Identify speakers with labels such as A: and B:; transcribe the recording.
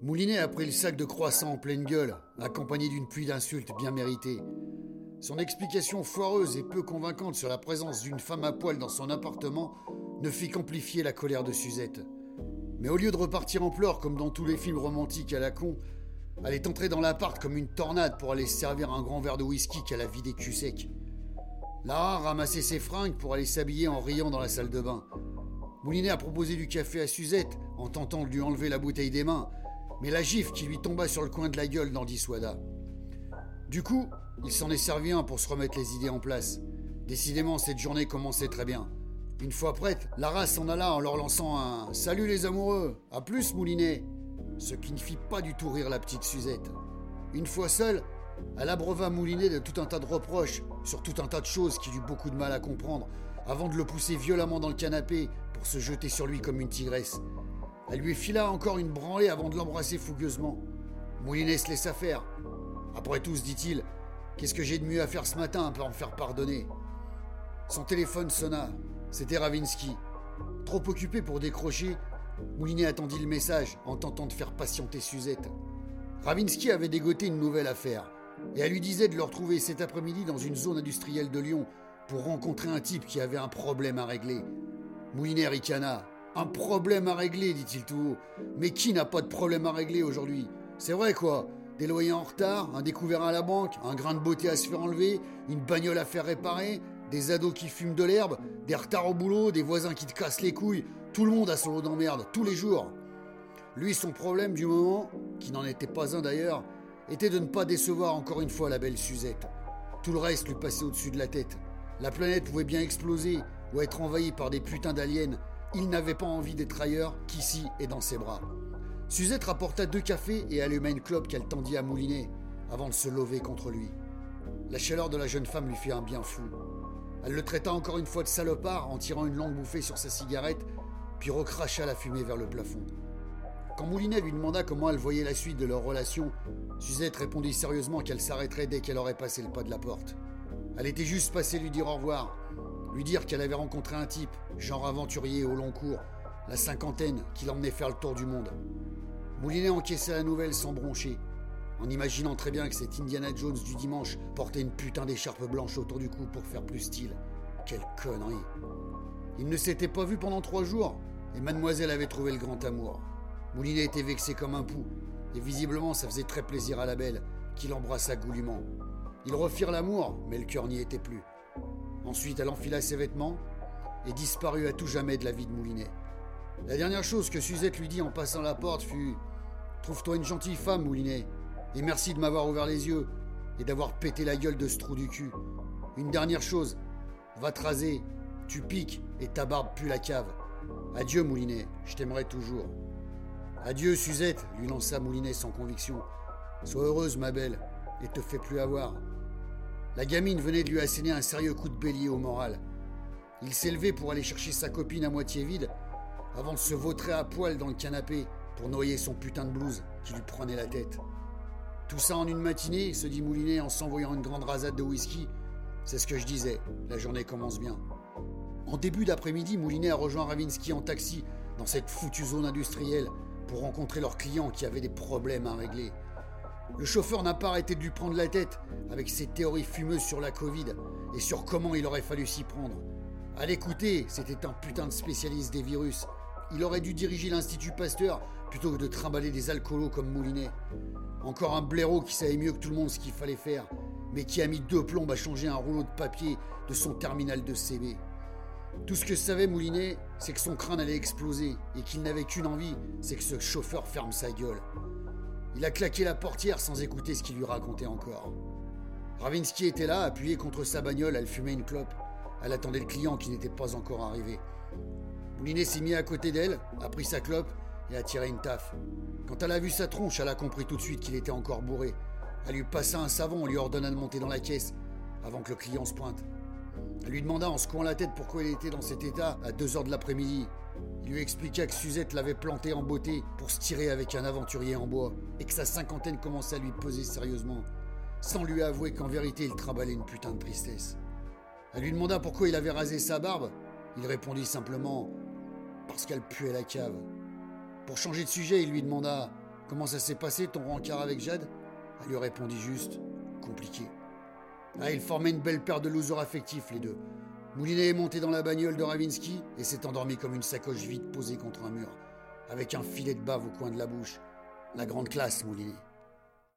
A: Moulinet a pris le sac de croissants en pleine gueule, accompagné d'une pluie d'insultes bien méritées. Son explication foireuse et peu convaincante sur la présence d'une femme à poil dans son appartement ne fit qu'amplifier la colère de Suzette. Mais au lieu de repartir en pleurs comme dans tous les films romantiques à la con, elle est entrée dans l'appart comme une tornade pour aller servir un grand verre de whisky qu'elle a vidé cul sec. Lara ramassait ses fringues pour aller s'habiller en riant dans la salle de bain. Moulinet a proposé du café à Suzette en tentant de lui enlever la bouteille des mains, mais la gifle qui lui tomba sur le coin de la gueule n'en dissuada. Du coup, il s'en est servi un pour se remettre les idées en place. Décidément, cette journée commençait très bien. Une fois prête, Lara s'en alla en leur lançant un Salut les amoureux, à plus Moulinet ce qui ne fit pas du tout rire la petite Suzette. Une fois seule, elle abreuva Moulinet de tout un tas de reproches sur tout un tas de choses qu'il eut beaucoup de mal à comprendre avant de le pousser violemment dans le canapé se jeter sur lui comme une tigresse. Elle lui fila encore une branlée avant de l'embrasser fougueusement. Moulinet se laissa faire. Après tout, se dit-il, qu'est-ce que j'ai de mieux à faire ce matin pour en faire pardonner? Son téléphone sonna. C'était Ravinsky. Trop occupé pour décrocher, Moulinet attendit le message en tentant de faire patienter Suzette. Ravinsky avait dégoté une nouvelle affaire et elle lui disait de le retrouver cet après-midi dans une zone industrielle de Lyon pour rencontrer un type qui avait un problème à régler. Moulinet ricana. Un problème à régler, dit-il tout haut. Mais qui n'a pas de problème à régler aujourd'hui? C'est vrai quoi Des loyers en retard, un découvert à la banque, un grain de beauté à se faire enlever, une bagnole à faire réparer, des ados qui fument de l'herbe, des retards au boulot, des voisins qui te cassent les couilles, tout le monde a son lot d'emmerde, tous les jours. Lui, son problème du moment, qui n'en était pas un d'ailleurs, était de ne pas décevoir encore une fois la belle Suzette. Tout le reste lui passait au-dessus de la tête. La planète pouvait bien exploser ou être envahie par des putains d'aliens. Il n'avait pas envie d'être ailleurs qu'ici et dans ses bras. Suzette rapporta deux cafés et alluma une clope qu'elle tendit à mouliner avant de se lever contre lui. La chaleur de la jeune femme lui fit un bien fou. Elle le traita encore une fois de salopard en tirant une longue bouffée sur sa cigarette, puis recracha la fumée vers le plafond. Quand Moulinet lui demanda comment elle voyait la suite de leur relation, Suzette répondit sérieusement qu'elle s'arrêterait dès qu'elle aurait passé le pas de la porte. Elle était juste passée lui dire au revoir, lui dire qu'elle avait rencontré un type, genre aventurier au long cours, la cinquantaine, qui l'emmenait faire le tour du monde. Moulinet encaissait la nouvelle sans broncher, en imaginant très bien que cet Indiana Jones du dimanche portait une putain d'écharpe blanche autour du cou pour faire plus style. Quelle connerie. Il ne s'était pas vu pendant trois jours, et mademoiselle avait trouvé le grand amour. Moulinet était vexé comme un pou, et visiblement ça faisait très plaisir à la belle, qui l'embrassa goulûment. Ils refirent l'amour, mais le cœur n'y était plus. Ensuite, elle enfila ses vêtements et disparut à tout jamais de la vie de Moulinet. La dernière chose que Suzette lui dit en passant la porte fut Trouve-toi une gentille femme, Moulinet. Et merci de m'avoir ouvert les yeux et d'avoir pété la gueule de ce trou du cul. Une dernière chose, va te raser, tu piques et ta barbe pue la cave. Adieu Moulinet, je t'aimerai toujours. Adieu Suzette, lui lança Moulinet sans conviction. Sois heureuse ma belle, et te fais plus avoir. La gamine venait de lui asséner un sérieux coup de bélier au moral. Il s'élevait pour aller chercher sa copine à moitié vide, avant de se vautrer à poil dans le canapé pour noyer son putain de blouse qui lui prenait la tête. Tout ça en une matinée, se dit Moulinet en s'envoyant une grande rasade de whisky. C'est ce que je disais, la journée commence bien. En début d'après-midi, Moulinet a rejoint Ravinsky en taxi dans cette foutue zone industrielle pour rencontrer leurs clients qui avaient des problèmes à régler. Le chauffeur n'a pas arrêté de lui prendre la tête avec ses théories fumeuses sur la Covid et sur comment il aurait fallu s'y prendre. À l'écouter, c'était un putain de spécialiste des virus. Il aurait dû diriger l'Institut Pasteur plutôt que de trimballer des alcoolos comme Moulinet. Encore un blaireau qui savait mieux que tout le monde ce qu'il fallait faire, mais qui a mis deux plombes à changer un rouleau de papier de son terminal de CB. Tout ce que savait Moulinet, c'est que son crâne allait exploser et qu'il n'avait qu'une envie, c'est que ce chauffeur ferme sa gueule. Il a claqué la portière sans écouter ce qu'il lui racontait encore. Ravinsky était là, appuyé contre sa bagnole, elle fumait une clope. Elle attendait le client qui n'était pas encore arrivé. Moulinet s'est mis à côté d'elle, a pris sa clope et a tiré une taffe. Quand elle a vu sa tronche, elle a compris tout de suite qu'il était encore bourré. Elle lui passa un savon, lui ordonna de monter dans la caisse avant que le client se pointe. Elle lui demanda en secouant la tête pourquoi il était dans cet état à 2 heures de l'après-midi. Il lui expliqua que Suzette l'avait planté en beauté pour se tirer avec un aventurier en bois et que sa cinquantaine commençait à lui peser sérieusement, sans lui avouer qu'en vérité il trimballait une putain de tristesse. Elle lui demanda pourquoi il avait rasé sa barbe. Il répondit simplement parce qu'elle puait la cave. Pour changer de sujet, il lui demanda Comment ça s'est passé ton rencard avec Jade? Elle lui répondit juste Compliqué. Ah, ils formaient une belle paire de losers affectifs, les deux. Moulinet est monté dans la bagnole de Ravinsky et s'est endormi comme une sacoche vide posée contre un mur, avec un filet de bave au coin de la bouche. La grande classe, Moulinet.